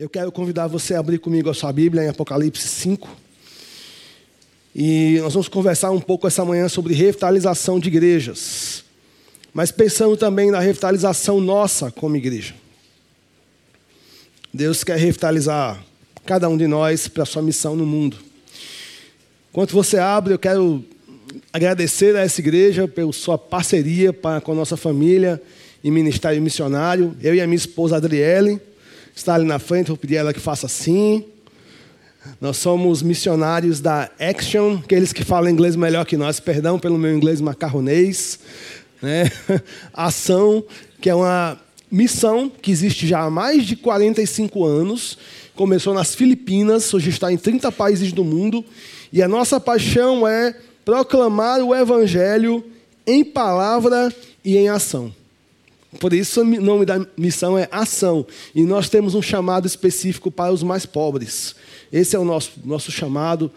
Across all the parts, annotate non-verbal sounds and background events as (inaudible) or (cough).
Eu quero convidar você a abrir comigo a sua Bíblia em Apocalipse 5. E nós vamos conversar um pouco essa manhã sobre revitalização de igrejas. Mas pensando também na revitalização nossa como igreja. Deus quer revitalizar cada um de nós para a sua missão no mundo. Enquanto você abre, eu quero agradecer a essa igreja pela sua parceria com a nossa família e ministério missionário. Eu e a minha esposa Adriele está ali na frente, vou pedir a ela que faça assim. Nós somos missionários da Action, aqueles que falam inglês melhor que nós, perdão pelo meu inglês macarronês. Né? (laughs) Ação, que é uma missão que existe já há mais de 45 anos. Começou nas Filipinas, hoje está em 30 países do mundo. E a nossa paixão é proclamar o Evangelho em palavra e em ação. Por isso, o nome da missão é Ação. E nós temos um chamado específico para os mais pobres. Esse é o nosso, nosso chamado.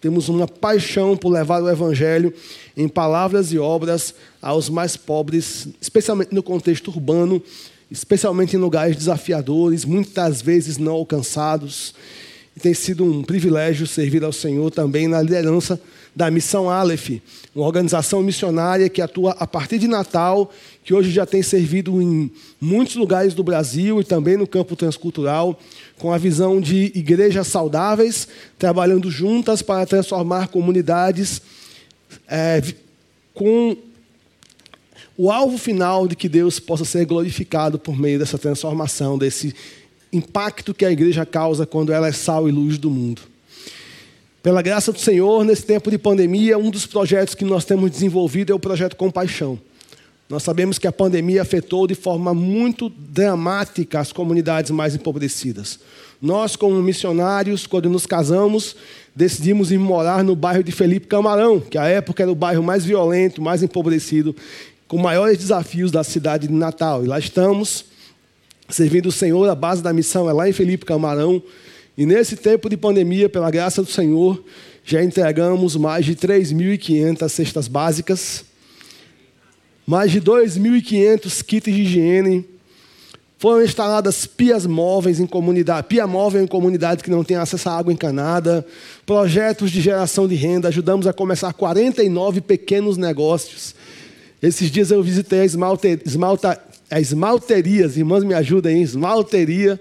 Temos uma paixão por levar o Evangelho em palavras e obras aos mais pobres, especialmente no contexto urbano, especialmente em lugares desafiadores, muitas vezes não alcançados. E tem sido um privilégio servir ao Senhor também na liderança da Missão Aleph, uma organização missionária que atua a partir de Natal, que hoje já tem servido em muitos lugares do Brasil e também no campo transcultural, com a visão de igrejas saudáveis, trabalhando juntas para transformar comunidades é, com o alvo final de que Deus possa ser glorificado por meio dessa transformação, desse impacto que a igreja causa quando ela é sal e luz do mundo. Pela graça do Senhor, nesse tempo de pandemia, um dos projetos que nós temos desenvolvido é o projeto Compaixão. Nós sabemos que a pandemia afetou de forma muito dramática as comunidades mais empobrecidas. Nós, como missionários, quando nos casamos, decidimos ir morar no bairro de Felipe Camarão, que à época era o bairro mais violento, mais empobrecido, com maiores desafios da cidade de Natal. E lá estamos, servindo o Senhor, a base da missão é lá em Felipe Camarão, e nesse tempo de pandemia, pela graça do Senhor, já entregamos mais de 3.500 cestas básicas, mais de 2.500 kits de higiene, foram instaladas pias móveis em comunidade, pia móvel em comunidades que não têm acesso à água encanada, projetos de geração de renda, ajudamos a começar 49 pequenos negócios. Esses dias eu visitei a, esmalte, esmalta, a esmalterias, irmãs me ajudem, esmalteria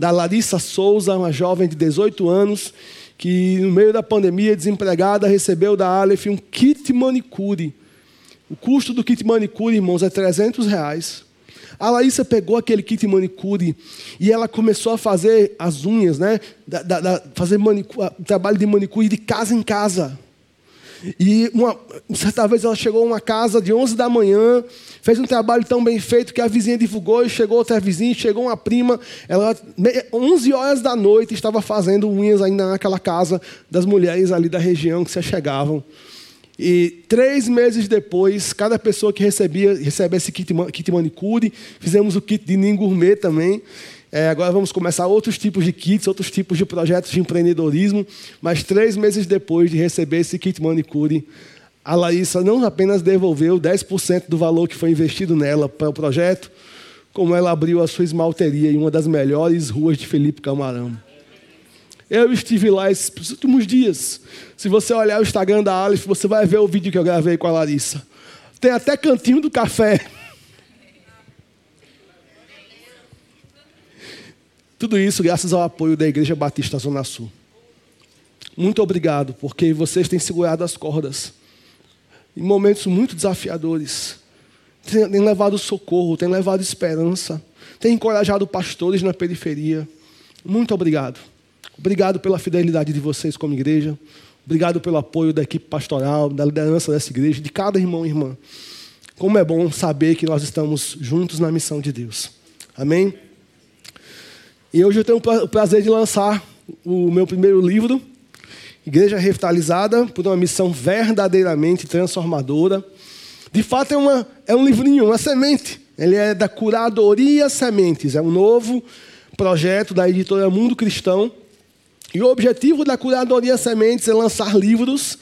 da Larissa Souza, uma jovem de 18 anos, que no meio da pandemia, desempregada, recebeu da Aleph um kit manicure. O custo do kit manicure, irmãos, é 300 reais. A Larissa pegou aquele kit manicure e ela começou a fazer as unhas, né? Da, da, da, fazer manicure, trabalho de manicure de casa em casa. E uma, certa vez ela chegou a uma casa de 11 da manhã, fez um trabalho tão bem feito que a vizinha divulgou, e chegou outra vizinha, chegou uma prima, ela 11 horas da noite estava fazendo unhas ainda naquela casa das mulheres ali da região que se chegavam. E três meses depois, cada pessoa que recebia, recebe esse kit, kit manicure, fizemos o kit de Ninho também. É, agora vamos começar outros tipos de kits, outros tipos de projetos de empreendedorismo. Mas três meses depois de receber esse kit manicure, a Larissa não apenas devolveu 10% do valor que foi investido nela para o projeto, como ela abriu a sua esmalteria em uma das melhores ruas de Felipe Camarão. Eu estive lá esses últimos dias. Se você olhar o Instagram da Aleph, você vai ver o vídeo que eu gravei com a Larissa. Tem até cantinho do café. (laughs) Tudo isso graças ao apoio da Igreja Batista Zona Sul. Muito obrigado, porque vocês têm segurado as cordas em momentos muito desafiadores. Tem levado socorro, tem levado esperança, tem encorajado pastores na periferia. Muito obrigado. Obrigado pela fidelidade de vocês como igreja. Obrigado pelo apoio da equipe pastoral, da liderança dessa igreja, de cada irmão e irmã. Como é bom saber que nós estamos juntos na missão de Deus. Amém? E hoje eu tenho o prazer de lançar o meu primeiro livro, Igreja Revitalizada, por uma missão verdadeiramente transformadora. De fato, é, uma, é um livrinho, uma semente. Ele é da Curadoria Sementes, é um novo projeto da editora Mundo Cristão. E o objetivo da Curadoria Sementes é lançar livros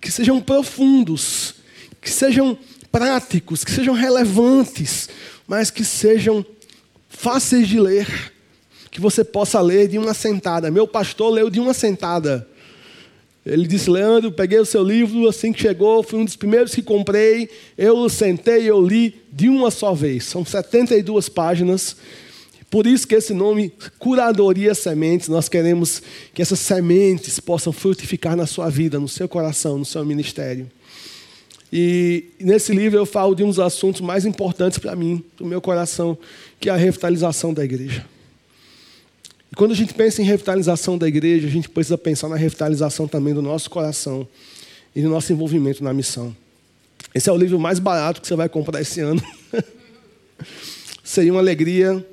que sejam profundos, que sejam práticos, que sejam relevantes, mas que sejam fáceis de ler que você possa ler de uma sentada. Meu pastor leu de uma sentada. Ele disse: Leandro, peguei o seu livro assim que chegou, fui um dos primeiros que comprei. Eu sentei eu li de uma só vez. São 72 páginas. Por isso que esse nome, Curadoria Sementes, nós queremos que essas sementes possam frutificar na sua vida, no seu coração, no seu ministério. E nesse livro eu falo de um dos assuntos mais importantes para mim, do meu coração, que é a revitalização da igreja. E quando a gente pensa em revitalização da igreja, a gente precisa pensar na revitalização também do nosso coração e do nosso envolvimento na missão. Esse é o livro mais barato que você vai comprar esse ano. (laughs) Seria uma alegria,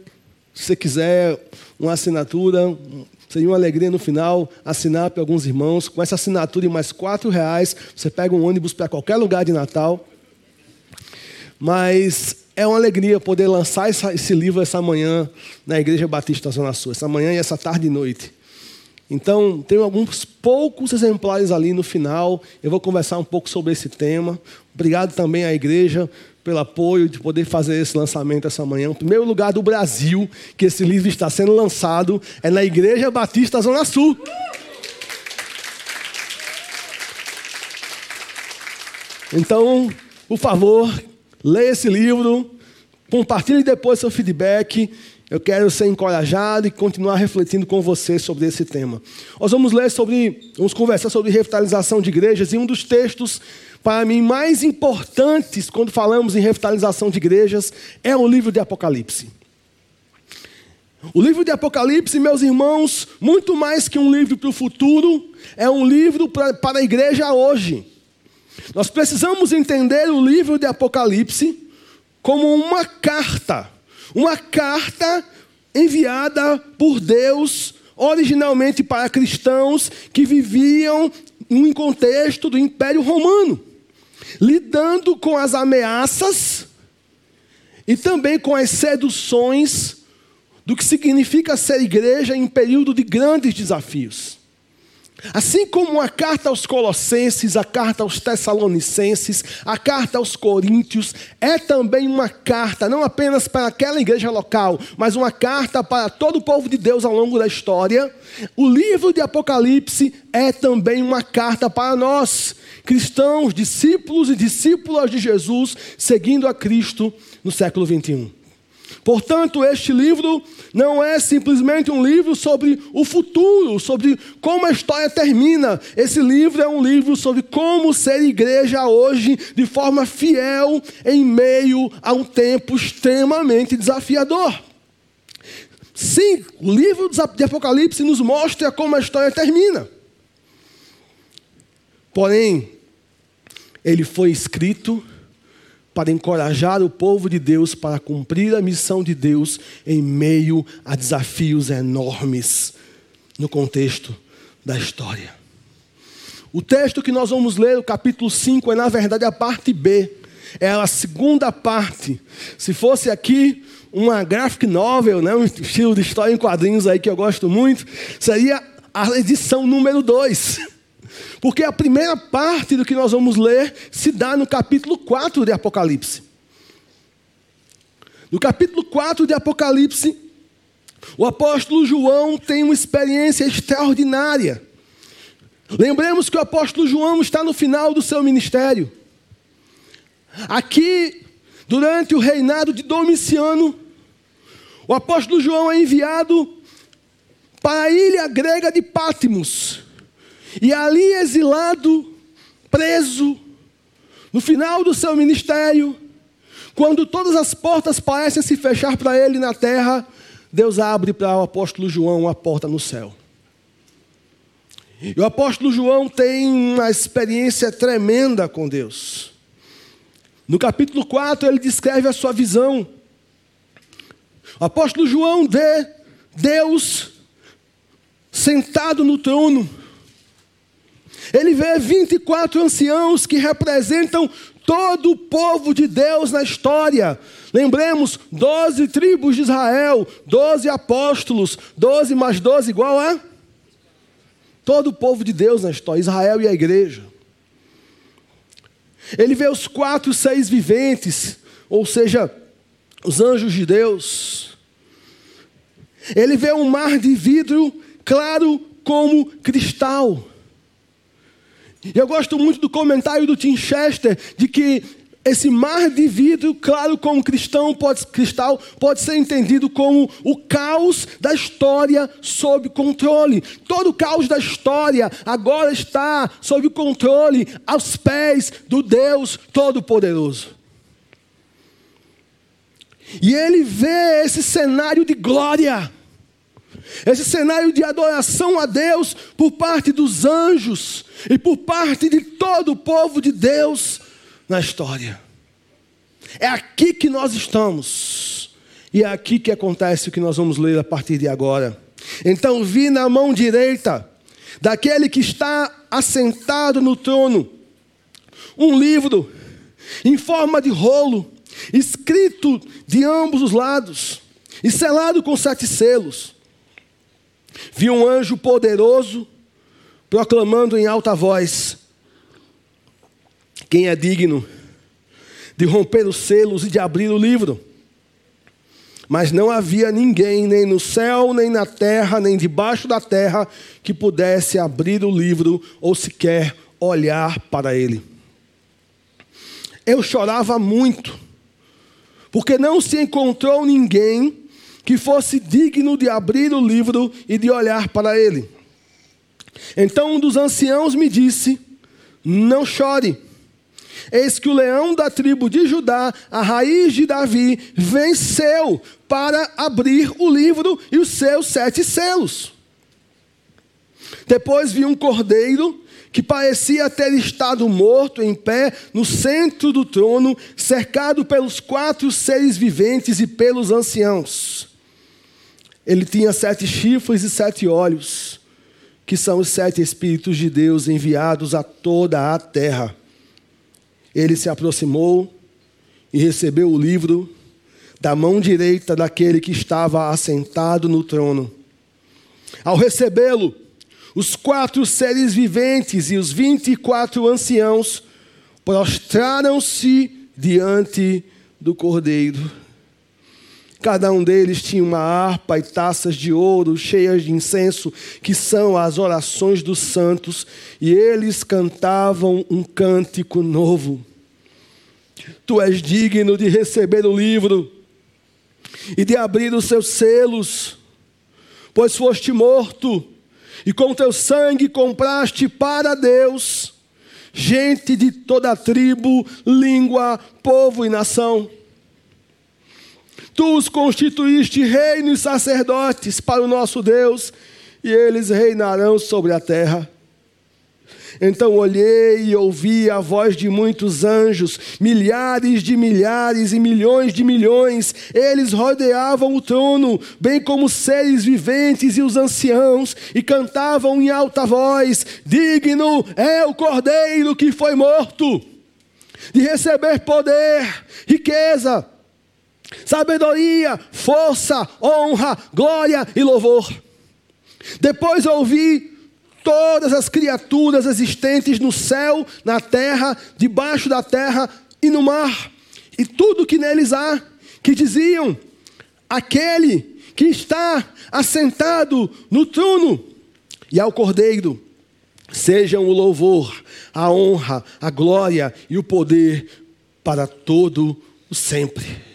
se você quiser uma assinatura, seria uma alegria no final assinar para alguns irmãos. Com essa assinatura e mais quatro reais, você pega um ônibus para qualquer lugar de Natal. Mas é uma alegria poder lançar esse livro essa manhã na Igreja Batista Zona Sul, essa manhã e essa tarde e noite. Então, tem alguns poucos exemplares ali no final. Eu vou conversar um pouco sobre esse tema. Obrigado também à igreja pelo apoio de poder fazer esse lançamento essa manhã. O primeiro lugar do Brasil que esse livro está sendo lançado é na Igreja Batista Zona Sul. Então, por favor, leia esse livro, compartilhe depois seu feedback. Eu quero ser encorajado e continuar refletindo com você sobre esse tema. Nós vamos ler sobre, vamos conversar sobre revitalização de igrejas e um dos textos para mim mais importantes quando falamos em revitalização de igrejas é o livro de Apocalipse. O livro de Apocalipse, meus irmãos, muito mais que um livro para o futuro, é um livro para, para a igreja hoje. Nós precisamos entender o livro de Apocalipse como uma carta, uma carta enviada por Deus originalmente para cristãos que viviam em um contexto do Império Romano, lidando com as ameaças e também com as seduções do que significa ser igreja em período de grandes desafios. Assim como a carta aos Colossenses, a carta aos Tessalonicenses, a carta aos Coríntios, é também uma carta, não apenas para aquela igreja local, mas uma carta para todo o povo de Deus ao longo da história. O livro de Apocalipse é também uma carta para nós, cristãos, discípulos e discípulas de Jesus, seguindo a Cristo no século 21. Portanto, este livro não é simplesmente um livro sobre o futuro, sobre como a história termina. Esse livro é um livro sobre como ser igreja hoje de forma fiel em meio a um tempo extremamente desafiador. Sim, o livro de Apocalipse nos mostra como a história termina. Porém, ele foi escrito para encorajar o povo de Deus para cumprir a missão de Deus em meio a desafios enormes no contexto da história. O texto que nós vamos ler, o capítulo 5, é na verdade a parte B. É a segunda parte. Se fosse aqui uma graphic novel, né, um estilo de história em quadrinhos aí que eu gosto muito, seria a edição número 2. (laughs) Porque a primeira parte do que nós vamos ler se dá no capítulo 4 de Apocalipse. No capítulo 4 de Apocalipse, o apóstolo João tem uma experiência extraordinária. Lembremos que o apóstolo João está no final do seu ministério. Aqui, durante o reinado de Domiciano, o apóstolo João é enviado para a ilha grega de Pátimos, e ali exilado, preso, no final do seu ministério, quando todas as portas parecem se fechar para ele na terra, Deus abre para o apóstolo João uma porta no céu. E o apóstolo João tem uma experiência tremenda com Deus. No capítulo 4, ele descreve a sua visão. O apóstolo João vê Deus sentado no trono ele vê 24 anciãos que representam todo o povo de Deus na história. Lembremos, 12 tribos de Israel, 12 apóstolos, 12 mais 12 igual a todo o povo de Deus na história, Israel e a igreja. Ele vê os quatro seis viventes, ou seja, os anjos de Deus. Ele vê um mar de vidro claro como cristal. Eu gosto muito do comentário do Tim Chester de que esse mar de vidro, claro como cristão, pode, cristal, pode ser entendido como o caos da história sob controle. Todo o caos da história agora está sob controle, aos pés do Deus Todo-Poderoso. E ele vê esse cenário de glória, esse cenário de adoração a Deus por parte dos anjos e por parte de todo o povo de Deus na história. É aqui que nós estamos. E é aqui que acontece o que nós vamos ler a partir de agora. Então vi na mão direita daquele que está assentado no trono um livro em forma de rolo, escrito de ambos os lados e selado com sete selos. Vi um anjo poderoso proclamando em alta voz: quem é digno de romper os selos e de abrir o livro. Mas não havia ninguém, nem no céu, nem na terra, nem debaixo da terra, que pudesse abrir o livro ou sequer olhar para ele. Eu chorava muito, porque não se encontrou ninguém que fosse digno de abrir o livro e de olhar para ele. Então um dos anciãos me disse: Não chore. Eis que o leão da tribo de Judá, a raiz de Davi, venceu para abrir o livro e os seus sete selos. Depois vi um cordeiro que parecia ter estado morto em pé no centro do trono, cercado pelos quatro seres viventes e pelos anciãos. Ele tinha sete chifres e sete olhos que são os sete Espíritos de Deus enviados a toda a terra. Ele se aproximou e recebeu o livro da mão direita daquele que estava assentado no trono. Ao recebê-lo, os quatro seres viventes e os vinte e quatro anciãos prostraram-se diante do Cordeiro Cada um deles tinha uma harpa e taças de ouro cheias de incenso, que são as orações dos santos, e eles cantavam um cântico novo. Tu és digno de receber o livro e de abrir os seus selos, pois foste morto e com teu sangue compraste para Deus gente de toda tribo, língua, povo e nação Tu os constituíste reino e sacerdotes para o nosso Deus, e eles reinarão sobre a terra. Então olhei e ouvi a voz de muitos anjos, milhares de milhares e milhões de milhões. Eles rodeavam o trono, bem como seres viventes e os anciãos, e cantavam em alta voz: Digno é o cordeiro que foi morto, de receber poder, riqueza, sabedoria, força, honra, glória e louvor. Depois ouvi todas as criaturas existentes no céu, na terra, debaixo da terra e no mar, e tudo que neles há, que diziam: aquele que está assentado no trono e ao cordeiro, sejam o louvor, a honra, a glória e o poder para todo o sempre.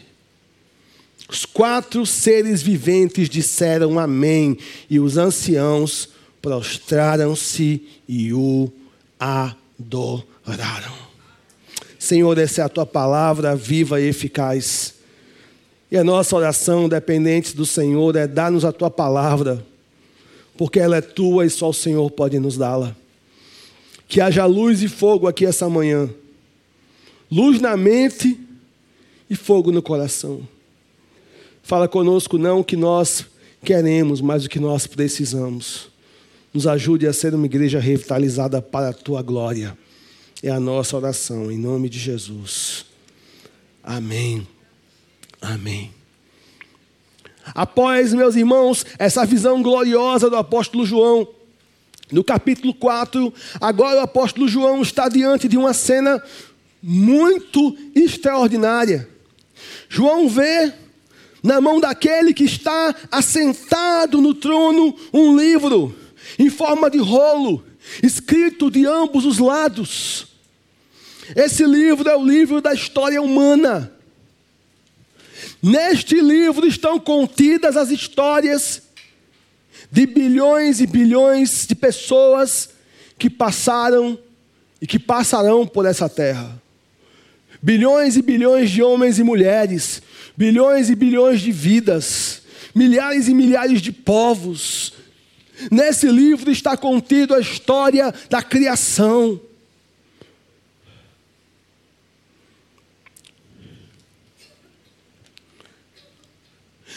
Os quatro seres viventes disseram amém, e os anciãos prostraram-se e o adoraram. Senhor, essa é a tua palavra viva e eficaz. E a nossa oração, dependente do Senhor, é dar-nos a tua palavra, porque ela é tua e só o Senhor pode nos dá-la. Que haja luz e fogo aqui essa manhã, luz na mente e fogo no coração. Fala conosco não o que nós queremos, mas o que nós precisamos. Nos ajude a ser uma igreja revitalizada para a tua glória. É a nossa oração, em nome de Jesus. Amém. Amém. Após, meus irmãos, essa visão gloriosa do apóstolo João, no capítulo 4, agora o apóstolo João está diante de uma cena muito extraordinária. João vê na mão daquele que está assentado no trono um livro em forma de rolo, escrito de ambos os lados. Esse livro é o livro da história humana. Neste livro estão contidas as histórias de bilhões e bilhões de pessoas que passaram e que passarão por essa terra. Bilhões e bilhões de homens e mulheres, bilhões e bilhões de vidas, milhares e milhares de povos. Nesse livro está contido a história da criação.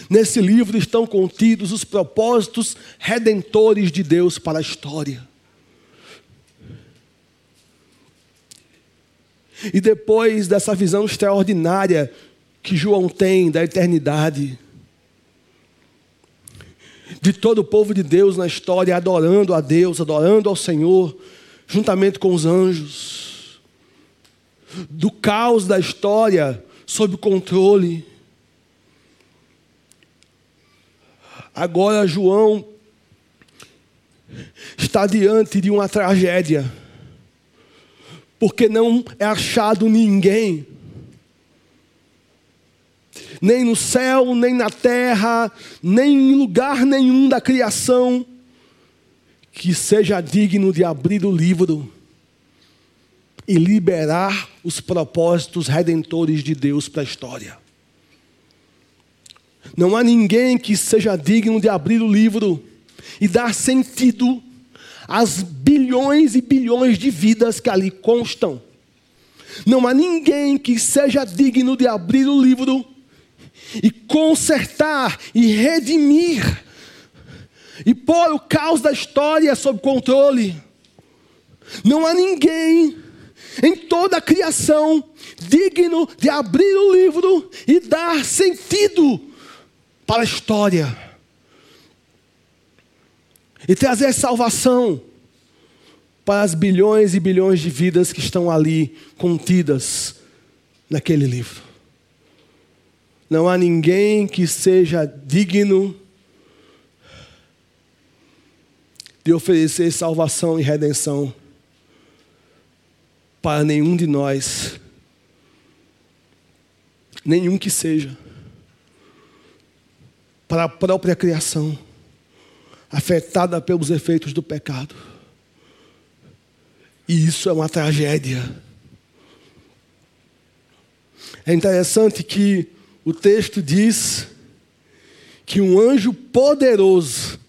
Nesse livro estão contidos os propósitos redentores de Deus para a história. E depois dessa visão extraordinária que João tem da eternidade, de todo o povo de Deus na história adorando a Deus, adorando ao Senhor, juntamente com os anjos, do caos da história sob controle. Agora João está diante de uma tragédia. Porque não é achado ninguém, nem no céu, nem na terra, nem em lugar nenhum da criação, que seja digno de abrir o livro e liberar os propósitos redentores de Deus para a história. Não há ninguém que seja digno de abrir o livro e dar sentido as bilhões e bilhões de vidas que ali constam. Não há ninguém que seja digno de abrir o livro e consertar e redimir e pôr o caos da história sob controle. Não há ninguém em toda a criação digno de abrir o livro e dar sentido para a história e trazer salvação para as bilhões e bilhões de vidas que estão ali contidas naquele livro. Não há ninguém que seja digno de oferecer salvação e redenção para nenhum de nós, nenhum que seja, para a própria criação afetada pelos efeitos do pecado. E isso é uma tragédia. É interessante que o texto diz que um anjo poderoso,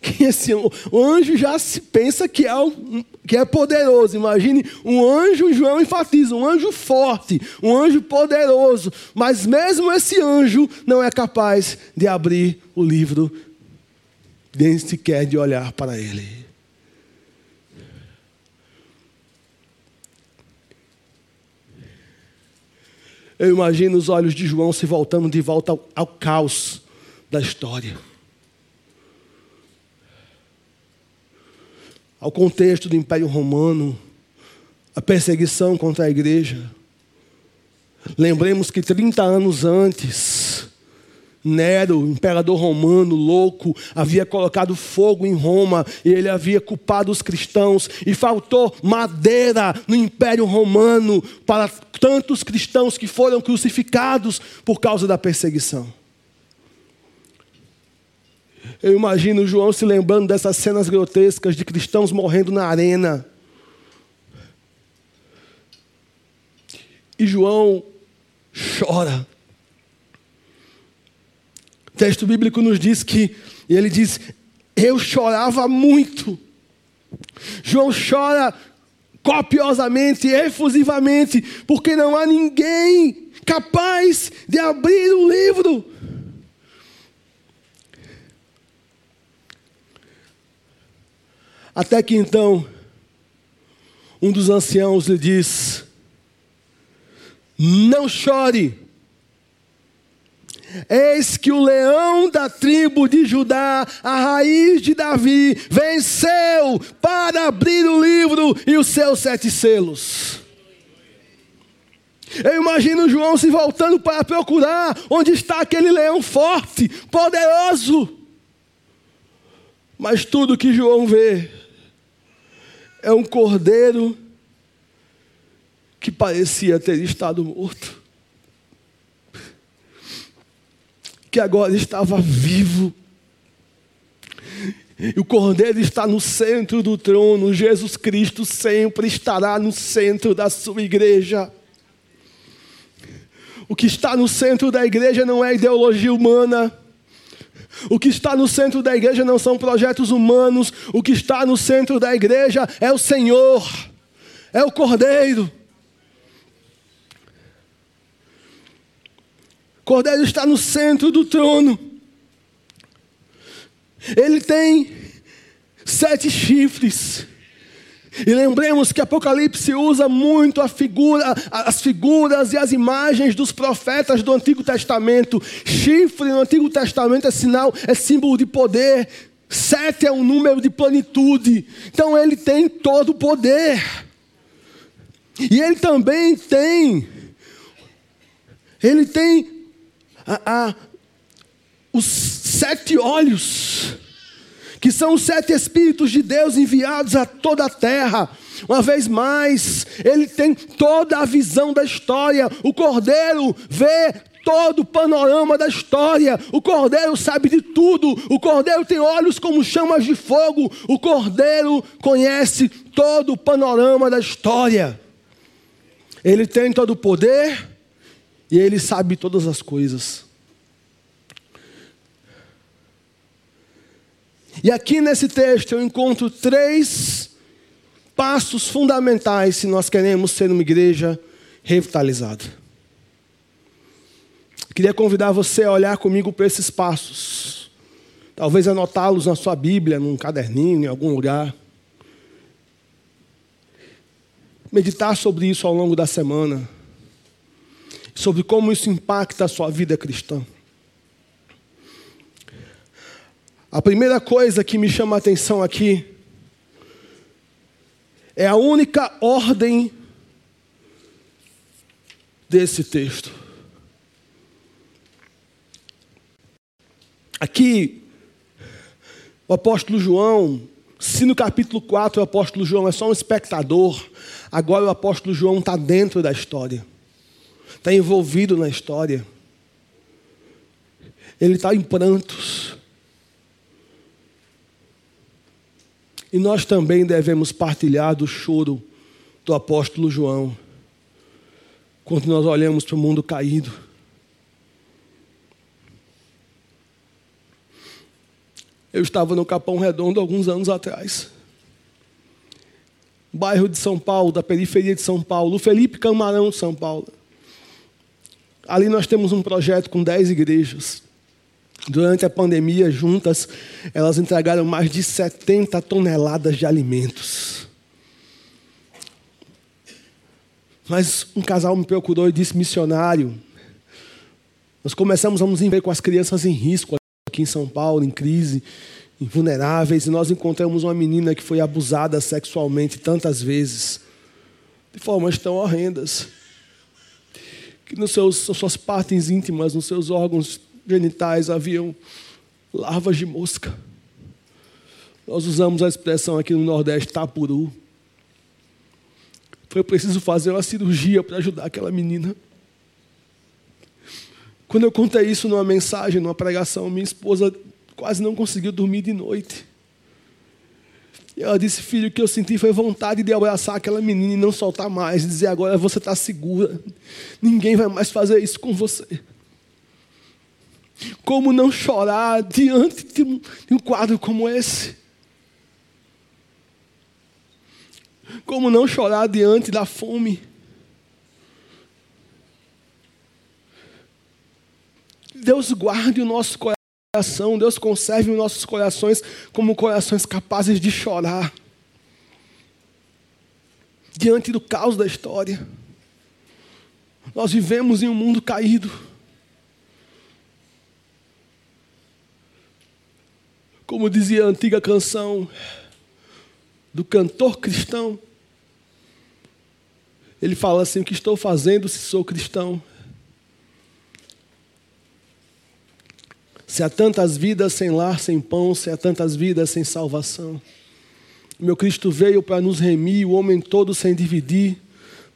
que esse, o anjo já se pensa que é, que é poderoso. Imagine um anjo, João enfatiza, um anjo forte, um anjo poderoso. Mas mesmo esse anjo não é capaz de abrir o livro nem sequer de olhar para ele. Eu imagino os olhos de João se voltando de volta ao, ao caos da história. Ao contexto do Império Romano, a perseguição contra a igreja. Lembremos que 30 anos antes, Nero, imperador romano louco, havia colocado fogo em Roma e ele havia culpado os cristãos e faltou madeira no império romano para tantos cristãos que foram crucificados por causa da perseguição. Eu imagino João se lembrando dessas cenas grotescas de cristãos morrendo na arena. E João chora o texto bíblico nos diz que, ele diz: Eu chorava muito. João chora copiosamente, efusivamente, porque não há ninguém capaz de abrir o livro. Até que então, um dos anciãos lhe diz: Não chore. Eis que o leão da tribo de Judá, a raiz de Davi, venceu para abrir o livro e os seus sete selos. Eu imagino João se voltando para procurar onde está aquele leão forte, poderoso. Mas tudo que João vê é um cordeiro que parecia ter estado morto, que agora estava vivo. E o cordeiro está no centro do trono, Jesus Cristo sempre estará no centro da sua igreja. O que está no centro da igreja não é ideologia humana. O que está no centro da igreja não são projetos humanos. O que está no centro da igreja é o Senhor, é o Cordeiro. Cordeiro está no centro do trono. Ele tem sete chifres. E lembremos que Apocalipse usa muito figura, as figuras e as imagens dos profetas do Antigo Testamento. Chifre no Antigo Testamento é sinal, é símbolo de poder. Sete é um número de plenitude. Então ele tem todo o poder. E ele também tem, ele tem a, a, os sete olhos que são os sete Espíritos de Deus enviados a toda a terra. Uma vez mais, ele tem toda a visão da história. O Cordeiro vê todo o panorama da história. O Cordeiro sabe de tudo. O Cordeiro tem olhos como chamas de fogo. O Cordeiro conhece todo o panorama da história. Ele tem todo o poder e ele sabe todas as coisas. E aqui nesse texto eu encontro três passos fundamentais se nós queremos ser uma igreja revitalizada. Queria convidar você a olhar comigo para esses passos. Talvez anotá-los na sua Bíblia, num caderninho, em algum lugar. Meditar sobre isso ao longo da semana. Sobre como isso impacta a sua vida cristã. A primeira coisa que me chama a atenção aqui é a única ordem desse texto. Aqui, o apóstolo João, se no capítulo 4 o apóstolo João é só um espectador, agora o apóstolo João está dentro da história, está envolvido na história. Ele está em prantos. E nós também devemos partilhar do choro do apóstolo João, quando nós olhamos para o mundo caído. Eu estava no Capão Redondo alguns anos atrás. Bairro de São Paulo, da periferia de São Paulo, Felipe Camarão de São Paulo. Ali nós temos um projeto com dez igrejas. Durante a pandemia, juntas, elas entregaram mais de 70 toneladas de alimentos. Mas um casal me procurou e disse: missionário, nós começamos a nos envolver com as crianças em risco aqui em São Paulo, em crise, vulneráveis, e nós encontramos uma menina que foi abusada sexualmente tantas vezes, de formas tão horrendas, que nos seus, nas suas partes íntimas, nos seus órgãos genitais haviam larvas de mosca. Nós usamos a expressão aqui no Nordeste, tapuru. Foi preciso fazer uma cirurgia para ajudar aquela menina. Quando eu contei isso numa mensagem, numa pregação, minha esposa quase não conseguiu dormir de noite. E ela disse: Filho, o que eu senti foi vontade de abraçar aquela menina e não soltar mais, e dizer: Agora você está segura, ninguém vai mais fazer isso com você. Como não chorar diante de um, de um quadro como esse? Como não chorar diante da fome? Deus guarde o nosso coração, Deus conserve os nossos corações como corações capazes de chorar diante do caos da história. Nós vivemos em um mundo caído. Como dizia a antiga canção do cantor cristão, ele fala assim: O que estou fazendo se sou cristão? Se há tantas vidas sem lar, sem pão, se há tantas vidas sem salvação. Meu Cristo veio para nos remir, o homem todo sem dividir,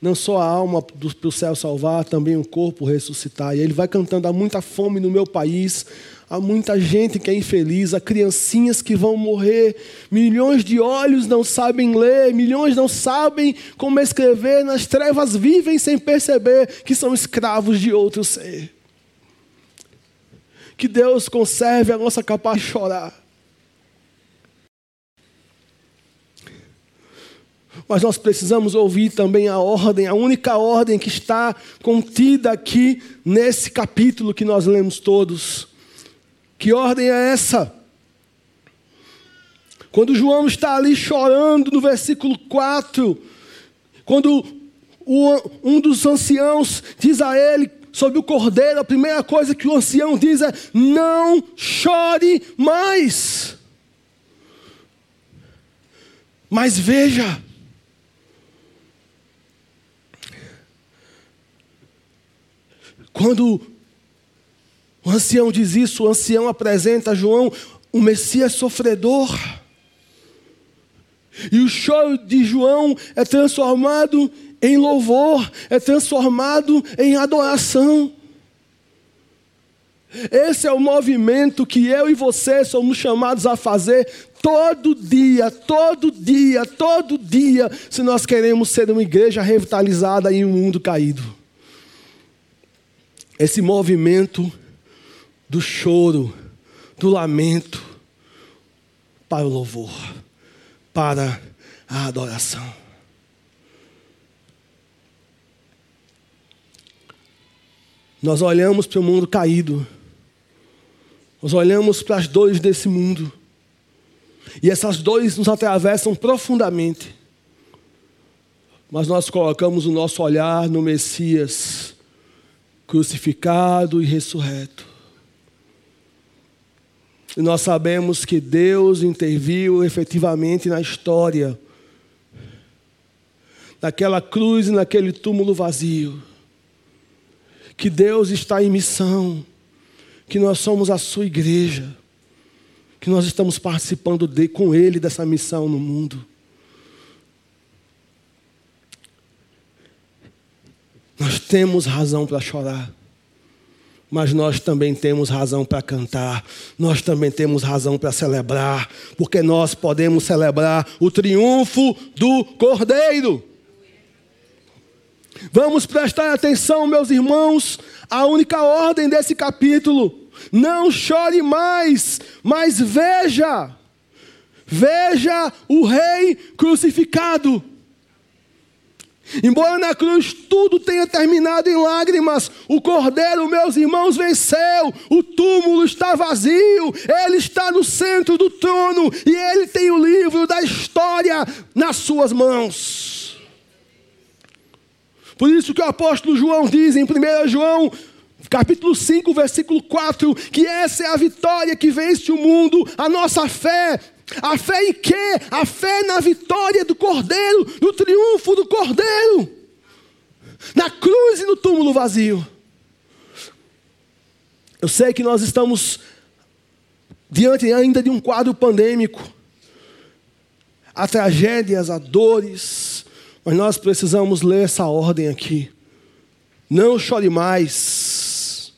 não só a alma para o céu salvar, também o corpo ressuscitar. E ele vai cantando: há muita fome no meu país, há muita gente que é infeliz, há criancinhas que vão morrer, milhões de olhos não sabem ler, milhões não sabem como escrever, nas trevas vivem sem perceber que são escravos de outro ser. Que Deus conserve a nossa capacidade de chorar. Mas nós precisamos ouvir também a ordem, a única ordem que está contida aqui nesse capítulo que nós lemos todos. Que ordem é essa? Quando João está ali chorando no versículo 4, quando um dos anciãos diz a ele: sobre o cordeiro, a primeira coisa que o ancião diz é: não chore mais. Mas veja, quando o ancião diz isso, o ancião apresenta a João o Messias sofredor. E o choro de João é transformado em louvor, é transformado em adoração. Esse é o movimento que eu e você somos chamados a fazer todo dia, todo dia, todo dia, se nós queremos ser uma igreja revitalizada em um mundo caído. Esse movimento do choro, do lamento, para o louvor, para a adoração. Nós olhamos para o mundo caído, nós olhamos para as dores desse mundo, e essas dores nos atravessam profundamente, mas nós colocamos o nosso olhar no Messias, crucificado e ressurreto. E nós sabemos que Deus interviu efetivamente na história, naquela cruz e naquele túmulo vazio que Deus está em missão, que nós somos a sua igreja, que nós estamos participando de, com Ele dessa missão no mundo. Nós temos razão para chorar, mas nós também temos razão para cantar, nós também temos razão para celebrar, porque nós podemos celebrar o triunfo do Cordeiro. Vamos prestar atenção, meus irmãos, à única ordem desse capítulo. Não chore mais, mas veja, veja o Rei crucificado. Embora na cruz tudo tenha terminado em lágrimas, o Cordeiro, meus irmãos, venceu, o túmulo está vazio, ele está no centro do trono e ele tem o livro da história nas suas mãos. Por isso que o apóstolo João diz em 1 João, capítulo 5, versículo 4, que essa é a vitória que vence o mundo, a nossa fé. A fé em quê? A fé na vitória do Cordeiro, no triunfo do Cordeiro. Na cruz e no túmulo vazio. Eu sei que nós estamos diante ainda de um quadro pandêmico. Há tragédias, há dores, mas nós precisamos ler essa ordem aqui. Não chore mais.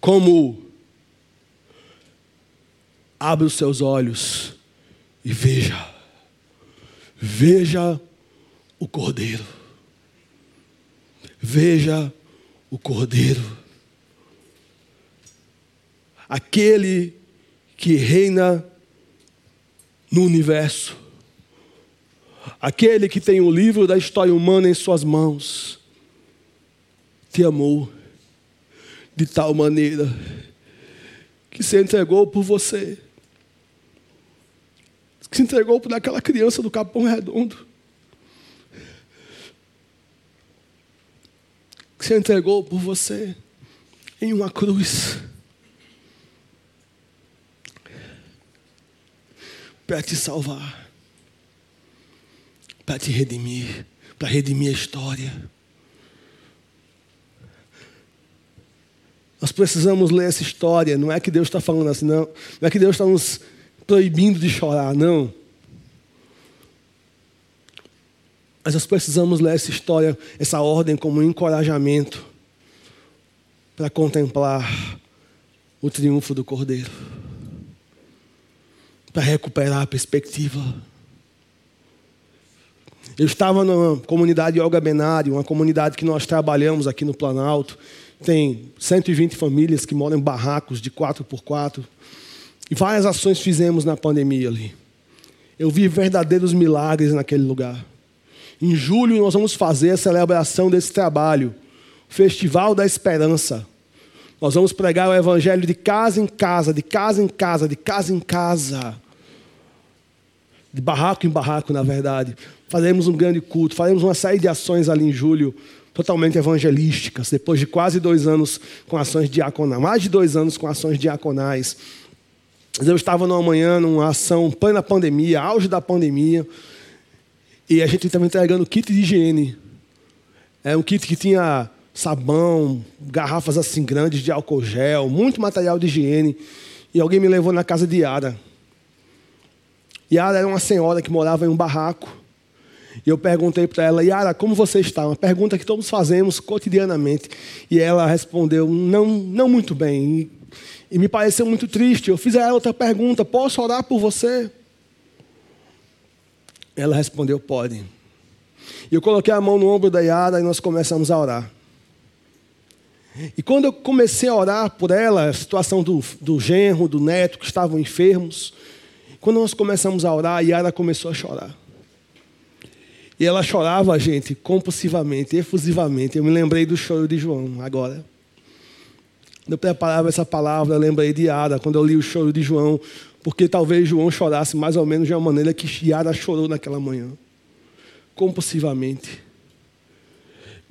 Como abre os seus olhos e veja. Veja o Cordeiro. Veja o Cordeiro. Aquele que reina no universo Aquele que tem o livro da história humana em suas mãos, te amou de tal maneira que se entregou por você, que se entregou por aquela criança do Capão Redondo, que se entregou por você em uma cruz. Para te salvar para te redimir, para redimir a história. Nós precisamos ler essa história. Não é que Deus está falando assim, não. Não é que Deus está nos proibindo de chorar, não. Mas nós precisamos ler essa história, essa ordem, como um encorajamento para contemplar o triunfo do Cordeiro, para recuperar a perspectiva. Eu estava na comunidade Olga Benário, uma comunidade que nós trabalhamos aqui no Planalto. Tem 120 famílias que moram em barracos de 4x4. E várias ações fizemos na pandemia ali. Eu vi verdadeiros milagres naquele lugar. Em julho nós vamos fazer a celebração desse trabalho, Festival da Esperança. Nós vamos pregar o evangelho de casa em casa, de casa em casa, de casa em casa. De barraco em barraco, na verdade. Faremos um grande culto, faremos uma série de ações ali em julho, totalmente evangelísticas, depois de quase dois anos com ações diaconais, mais de dois anos com ações diaconais. Eu estava numa manhã, numa ação plena pandemia, auge da pandemia, e a gente estava entregando kit de higiene. É um kit que tinha sabão, garrafas assim grandes de álcool gel, muito material de higiene. E alguém me levou na casa de Yara. Yara era uma senhora que morava em um barraco. E eu perguntei para ela, Yara, como você está? Uma pergunta que todos fazemos cotidianamente. E ela respondeu, não, não muito bem. E, e me pareceu muito triste. Eu fiz a ela outra pergunta, posso orar por você? Ela respondeu, pode. E eu coloquei a mão no ombro da Yara e nós começamos a orar. E quando eu comecei a orar por ela, a situação do, do genro, do neto, que estavam enfermos, quando nós começamos a orar, a Yara começou a chorar. E ela chorava, gente, compulsivamente, efusivamente. Eu me lembrei do choro de João agora. Quando eu preparava essa palavra, eu lembrei de Yara, quando eu li o choro de João, porque talvez João chorasse mais ou menos de uma maneira que Yara chorou naquela manhã. Compulsivamente.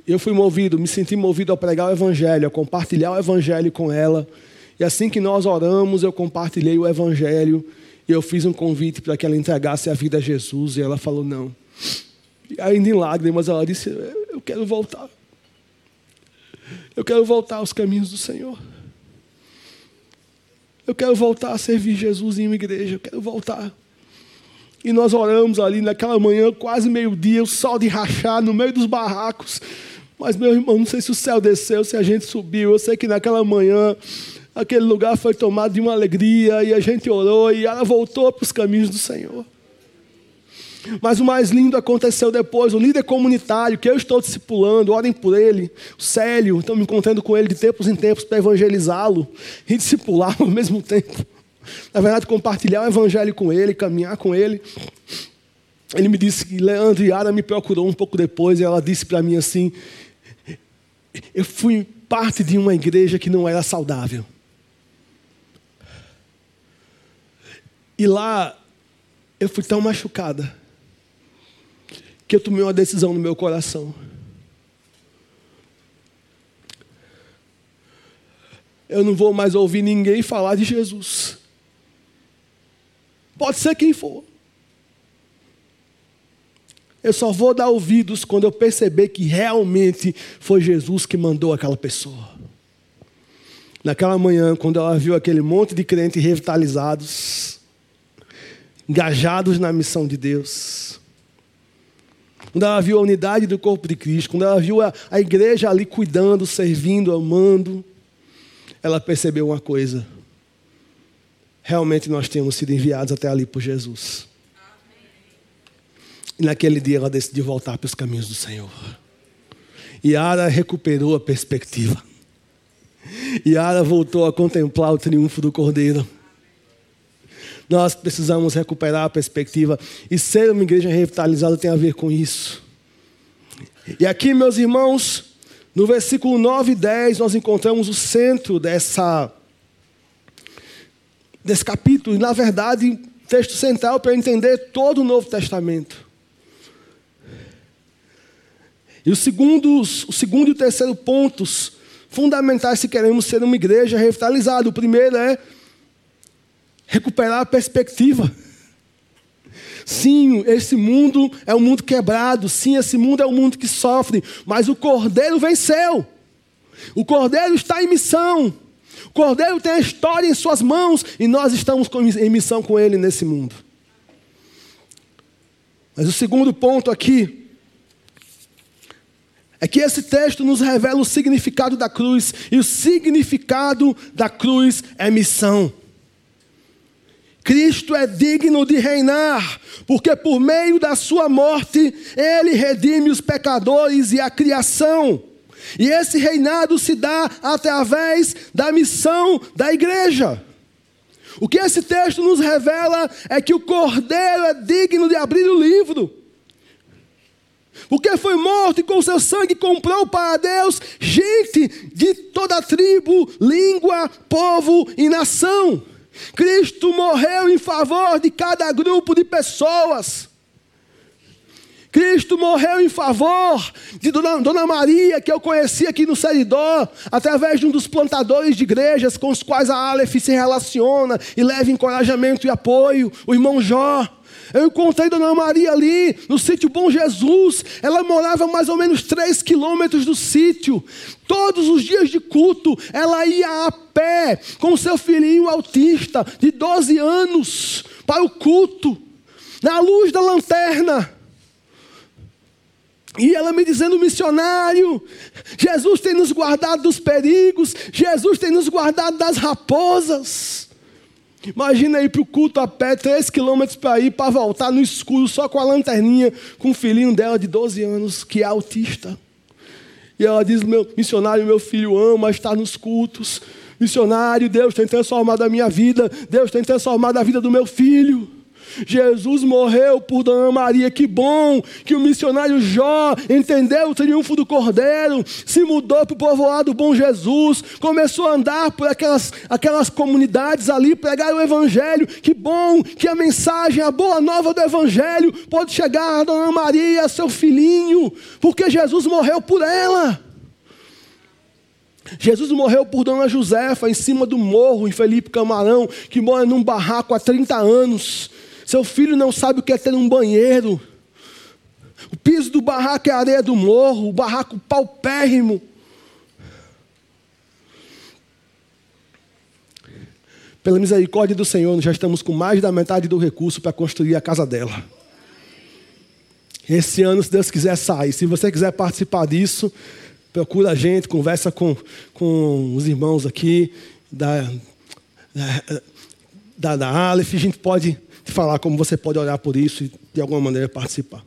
Eu fui movido, me senti movido a pregar o Evangelho, a compartilhar o Evangelho com ela. E assim que nós oramos, eu compartilhei o Evangelho. E eu fiz um convite para que ela entregasse a vida a Jesus. E ela falou: não. Ainda em lágrimas, ela disse: Eu quero voltar. Eu quero voltar aos caminhos do Senhor. Eu quero voltar a servir Jesus em uma igreja. Eu quero voltar. E nós oramos ali naquela manhã, quase meio-dia, o sol de rachar no meio dos barracos. Mas, meu irmão, não sei se o céu desceu, se a gente subiu. Eu sei que naquela manhã, aquele lugar foi tomado de uma alegria e a gente orou e ela voltou para os caminhos do Senhor. Mas o mais lindo aconteceu depois. O líder comunitário que eu estou discipulando, orem por ele, o Célio, estou me encontrando com ele de tempos em tempos para evangelizá-lo e discipulá-lo ao (laughs) mesmo tempo. Na verdade, compartilhar o evangelho com ele, caminhar com ele. Ele me disse que Leandro e Ara me procurou um pouco depois e ela disse para mim assim: Eu fui parte de uma igreja que não era saudável. E lá eu fui tão machucada que eu tomei uma decisão no meu coração. Eu não vou mais ouvir ninguém falar de Jesus. Pode ser quem for. Eu só vou dar ouvidos quando eu perceber que realmente foi Jesus que mandou aquela pessoa. Naquela manhã, quando ela viu aquele monte de crentes revitalizados, engajados na missão de Deus, quando ela viu a unidade do corpo de Cristo, quando ela viu a, a igreja ali cuidando, servindo, amando, ela percebeu uma coisa: realmente nós temos sido enviados até ali por Jesus. E naquele dia ela decidiu voltar para os caminhos do Senhor. E Ara recuperou a perspectiva. E Ara voltou a contemplar o triunfo do Cordeiro. Nós precisamos recuperar a perspectiva. E ser uma igreja revitalizada tem a ver com isso. E aqui, meus irmãos, no versículo 9 e 10, nós encontramos o centro dessa, desse capítulo. E, na verdade, texto central para entender todo o Novo Testamento. E os segundos, o segundo e o terceiro pontos fundamentais se queremos ser uma igreja revitalizada. O primeiro é recuperar a perspectiva. Sim, esse mundo é um mundo quebrado. Sim, esse mundo é um mundo que sofre. Mas o Cordeiro venceu. O Cordeiro está em missão. O Cordeiro tem a história em suas mãos. E nós estamos em missão com ele nesse mundo. Mas o segundo ponto aqui é que esse texto nos revela o significado da cruz. E o significado da cruz é missão. Cristo é digno de reinar, porque por meio da sua morte, ele redime os pecadores e a criação. E esse reinado se dá através da missão da igreja. O que esse texto nos revela é que o cordeiro é digno de abrir o livro. Porque foi morto e com seu sangue comprou para Deus gente de toda tribo, língua, povo e nação. Cristo morreu em favor de cada grupo de pessoas. Cristo morreu em favor de Dona, Dona, Maria, que eu conheci aqui no Seridó, através de um dos plantadores de igrejas com os quais a Aleph se relaciona e leva encorajamento e apoio, o irmão Jó. Eu encontrei Dona Maria ali, no sítio Bom Jesus. Ela morava mais ou menos 3 quilômetros do sítio. Todos os dias de culto, ela ia a pé com seu filhinho autista de 12 anos para o culto, na luz da lanterna. E ela me dizendo, missionário, Jesus tem nos guardado dos perigos, Jesus tem nos guardado das raposas. Imagina ir para o culto a pé, 3 quilômetros para ir, para voltar no escuro, só com a lanterninha, com o filhinho dela de 12 anos, que é autista. E ela diz: meu missionário, meu filho ama estar nos cultos. Missionário, Deus tem transformado a minha vida, Deus tem transformado a vida do meu filho. Jesus morreu por Dona Maria. Que bom que o missionário Jó entendeu o triunfo do Cordeiro, se mudou para o povoado Bom Jesus, começou a andar por aquelas, aquelas comunidades ali, pregar o Evangelho. Que bom que a mensagem, a boa nova do Evangelho pode chegar a Dona Maria seu filhinho, porque Jesus morreu por ela. Jesus morreu por Dona Josefa em cima do morro em Felipe Camarão, que mora num barraco há 30 anos. Seu filho não sabe o que é ter um banheiro. O piso do barraco é areia do morro, o barraco paupérrimo. Pela misericórdia do Senhor, nós já estamos com mais da metade do recurso para construir a casa dela. Esse ano, se Deus quiser, sai. Se você quiser participar disso, procura a gente, conversa com, com os irmãos aqui da, da, da Aleph. A gente pode falar como você pode orar por isso e de alguma maneira participar.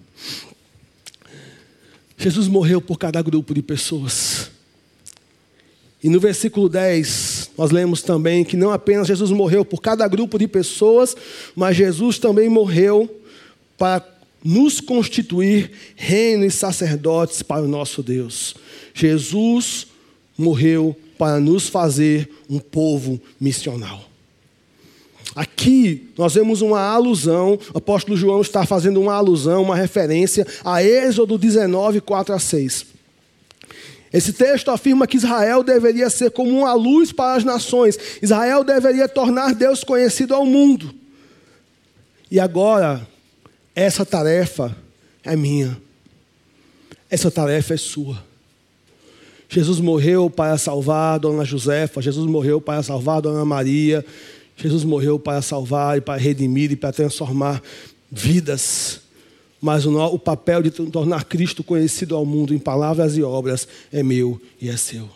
Jesus morreu por cada grupo de pessoas. E no versículo 10, nós lemos também que não apenas Jesus morreu por cada grupo de pessoas, mas Jesus também morreu para nos constituir reino e sacerdotes para o nosso Deus. Jesus morreu para nos fazer um povo missional. Aqui nós vemos uma alusão, o apóstolo João está fazendo uma alusão, uma referência a Êxodo 19, 4 a 6. Esse texto afirma que Israel deveria ser como uma luz para as nações, Israel deveria tornar Deus conhecido ao mundo. E agora, essa tarefa é minha, essa tarefa é sua. Jesus morreu para salvar Dona Josefa, Jesus morreu para salvar Dona Maria, Jesus morreu para salvar e para redimir e para transformar vidas. Mas o, papel de tornar Cristo conhecido ao mundo em palavras e obras é meu e é seu.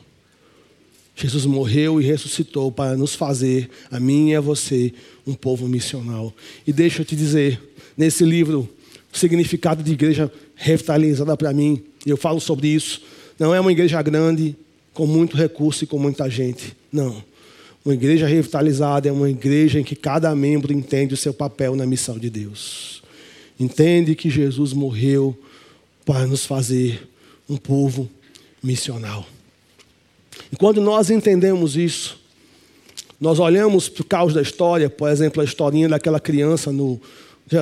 Jesus morreu e ressuscitou para nos fazer, a mim e a você, um povo missional. E deixa eu te dizer, nesse livro, o significado de igreja revitalizada para mim, eu falo sobre isso, não é uma igreja grande, com muito recurso e com muita gente. Não. Uma igreja revitalizada é uma igreja em que cada membro entende o seu papel na missão de Deus. Entende que Jesus morreu para nos fazer um povo missional. E quando nós entendemos isso, nós olhamos para o caos da história, por exemplo, a historinha daquela criança no,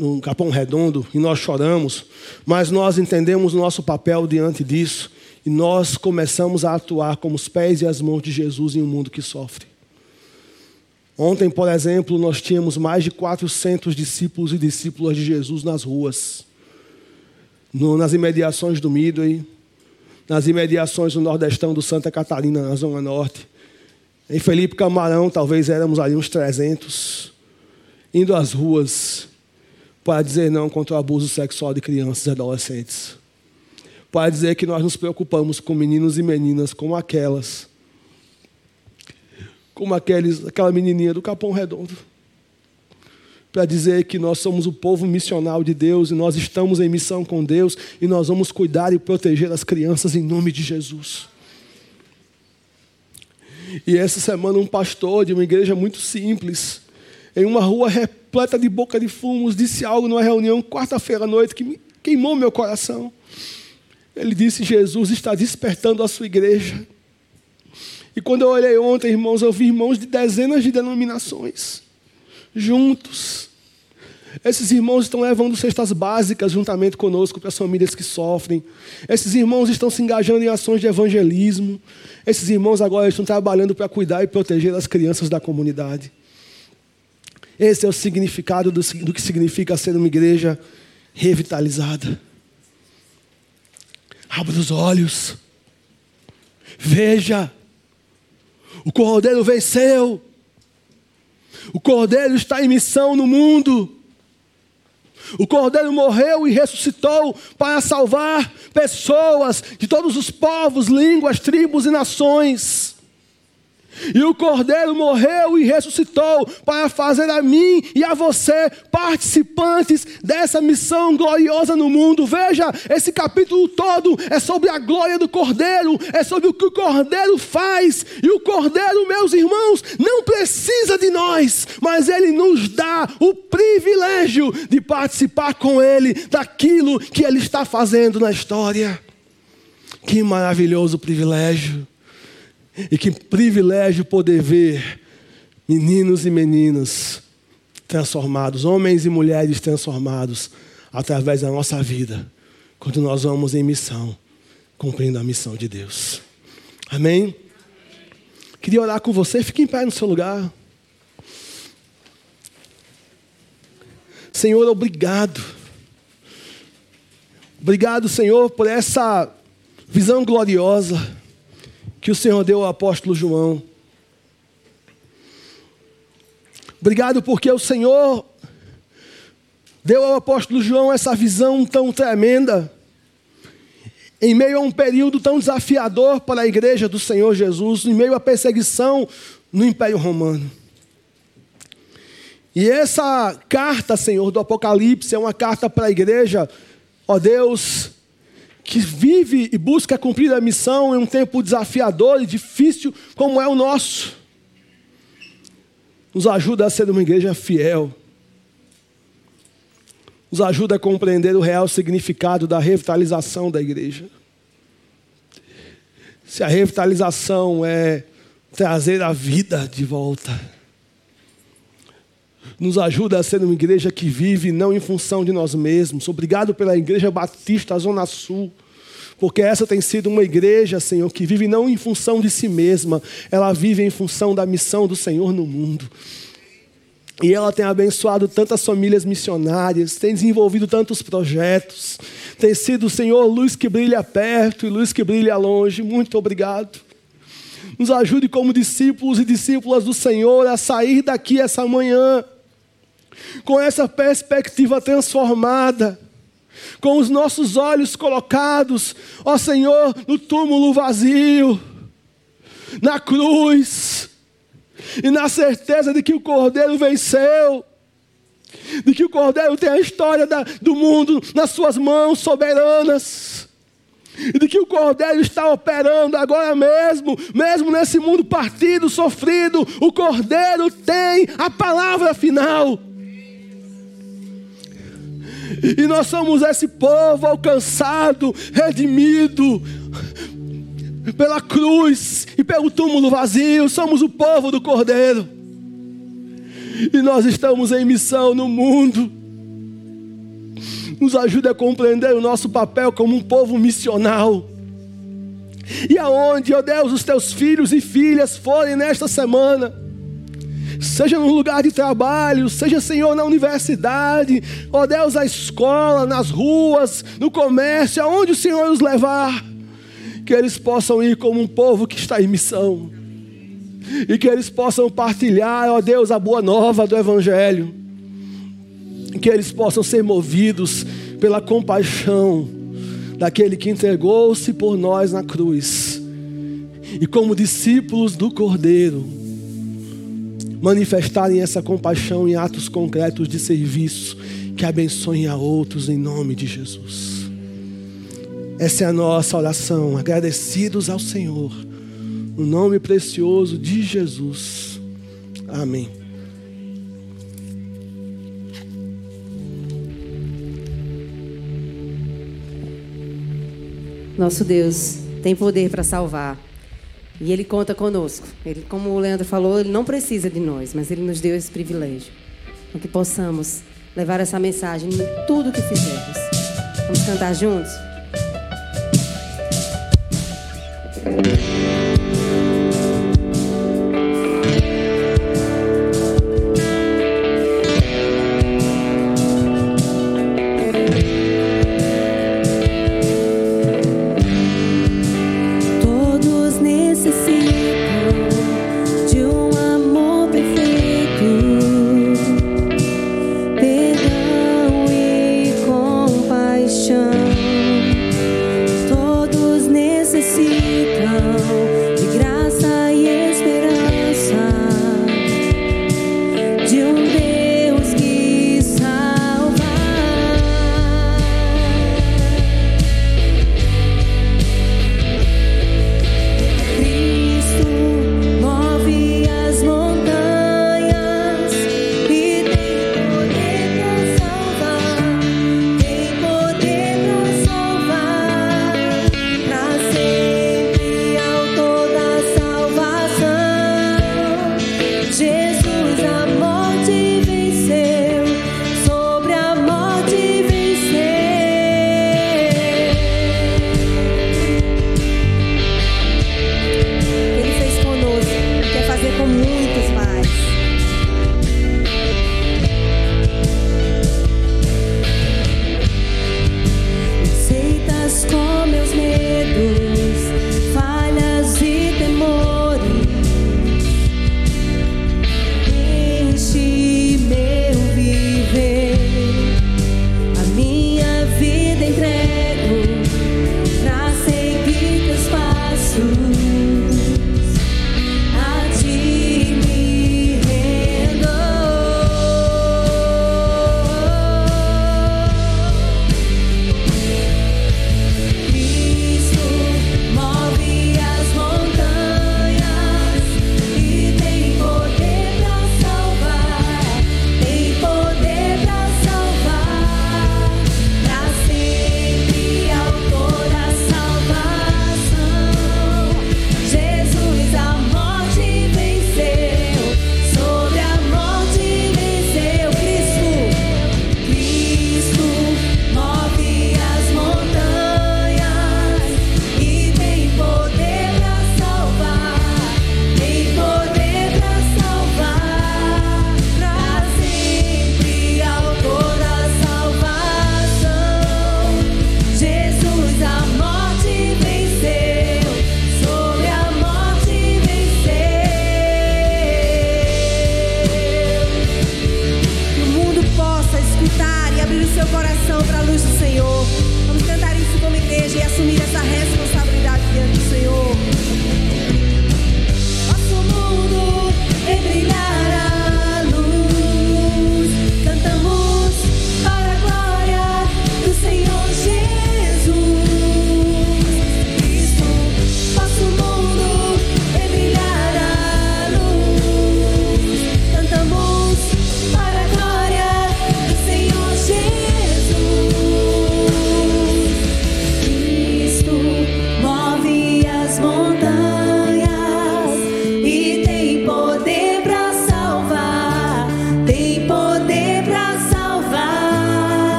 no Capão Redondo, e nós choramos, mas nós entendemos o nosso papel diante disso, e nós começamos a atuar como os pés e as mãos de Jesus em um mundo que sofre. Ontem, por exemplo, nós tínhamos mais de 400 discípulos e discípulas de Jesus nas ruas, no, nas imediações do Midway, nas imediações do Nordestão do Santa Catarina, na Zona Norte. Em Felipe Camarão, talvez éramos ali uns 300, indo às ruas para dizer não contra o abuso sexual de crianças e adolescentes. Para dizer que nós nos preocupamos com meninos e meninas como aquelas como aqueles, aquela menininha do Capão Redondo, para dizer que nós somos o povo missional de Deus e nós estamos em missão com Deus e nós vamos cuidar e proteger as crianças em nome de Jesus. E essa semana, um pastor de uma igreja muito simples, em uma rua repleta de boca de fumos, disse algo numa reunião quarta-feira à noite que queimou meu coração. Ele disse: Jesus está despertando a sua igreja e quando eu olhei ontem, irmãos, eu vi irmãos de dezenas de denominações, juntos. Esses irmãos estão levando cestas básicas juntamente conosco para as famílias que sofrem. Esses irmãos estão se engajando em ações de evangelismo. Esses irmãos agora estão trabalhando para cuidar e proteger as crianças da comunidade. Esse é o significado do, do que significa ser uma igreja revitalizada. Abra os olhos. Veja. O Cordeiro venceu. O Cordeiro está em missão no mundo. O Cordeiro morreu e ressuscitou para salvar pessoas de todos os povos, línguas, tribos e nações. E o Cordeiro morreu e ressuscitou para fazer a mim e a você participantes dessa missão gloriosa no mundo. Veja, esse capítulo todo é sobre a glória do Cordeiro, é sobre o que o Cordeiro faz. E o Cordeiro, meus irmãos, não precisa de nós, mas ele nos dá o privilégio de participar com ele daquilo que ele está fazendo na história. Que maravilhoso privilégio. E que privilégio poder ver meninos e meninas transformados, homens e mulheres transformados através da nossa vida, quando nós vamos em missão, cumprindo a missão de Deus. Amém? Queria orar com você, fique em pé no seu lugar. Senhor, obrigado. Obrigado, Senhor, por essa visão gloriosa que o Senhor deu ao apóstolo João. Obrigado porque o Senhor deu ao apóstolo João essa visão tão tremenda, em meio a um período tão desafiador para a igreja do Senhor Jesus, em meio à perseguição no Império Romano. E essa carta, Senhor, do Apocalipse, é uma carta para a igreja, ó Deus, que vive e busca cumprir a missão em um tempo desafiador e difícil como é o nosso. Nos ajuda a ser uma igreja fiel. Nos ajuda a compreender o real significado da revitalização da igreja. Se a revitalização é trazer a vida de volta, nos ajuda a ser uma igreja que vive não em função de nós mesmos. Obrigado pela Igreja Batista Zona Sul. Porque essa tem sido uma igreja, Senhor, que vive não em função de si mesma, ela vive em função da missão do Senhor no mundo. E ela tem abençoado tantas famílias missionárias, tem desenvolvido tantos projetos, tem sido, Senhor, luz que brilha perto e luz que brilha longe. Muito obrigado. Nos ajude como discípulos e discípulas do Senhor a sair daqui essa manhã com essa perspectiva transformada, com os nossos olhos colocados, ó Senhor, no túmulo vazio, na cruz, e na certeza de que o Cordeiro venceu, de que o Cordeiro tem a história da, do mundo nas suas mãos soberanas, e de que o Cordeiro está operando agora mesmo, mesmo nesse mundo partido, sofrido, o Cordeiro tem a palavra final. E nós somos esse povo alcançado, redimido pela cruz e pelo túmulo vazio. Somos o povo do Cordeiro. E nós estamos em missão no mundo. Nos ajude a compreender o nosso papel como um povo missional. E aonde, ó Deus, os teus filhos e filhas forem nesta semana, seja no lugar de trabalho, seja, Senhor, na universidade, ó Deus, na escola, nas ruas, no comércio, aonde o Senhor os levar, que eles possam ir como um povo que está em missão, e que eles possam partilhar, ó Deus, a boa nova do Evangelho, que eles possam ser movidos pela compaixão daquele que entregou-se por nós na cruz, e como discípulos do Cordeiro, manifestarem essa compaixão em atos concretos de serviço que abençoem a outros em nome de Jesus. Essa é a nossa oração, agradecidos ao Senhor, no nome precioso de Jesus. Amém. Nosso Deus tem poder para salvar. E Ele conta conosco. Ele, como o Leandro falou, Ele não precisa de nós, mas Ele nos deu esse privilégio. Para que possamos levar essa mensagem em tudo que fizermos. Vamos cantar juntos?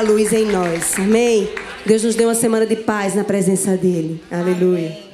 A luz em nós. Amém? Deus nos dê uma semana de paz na presença dele. Aleluia.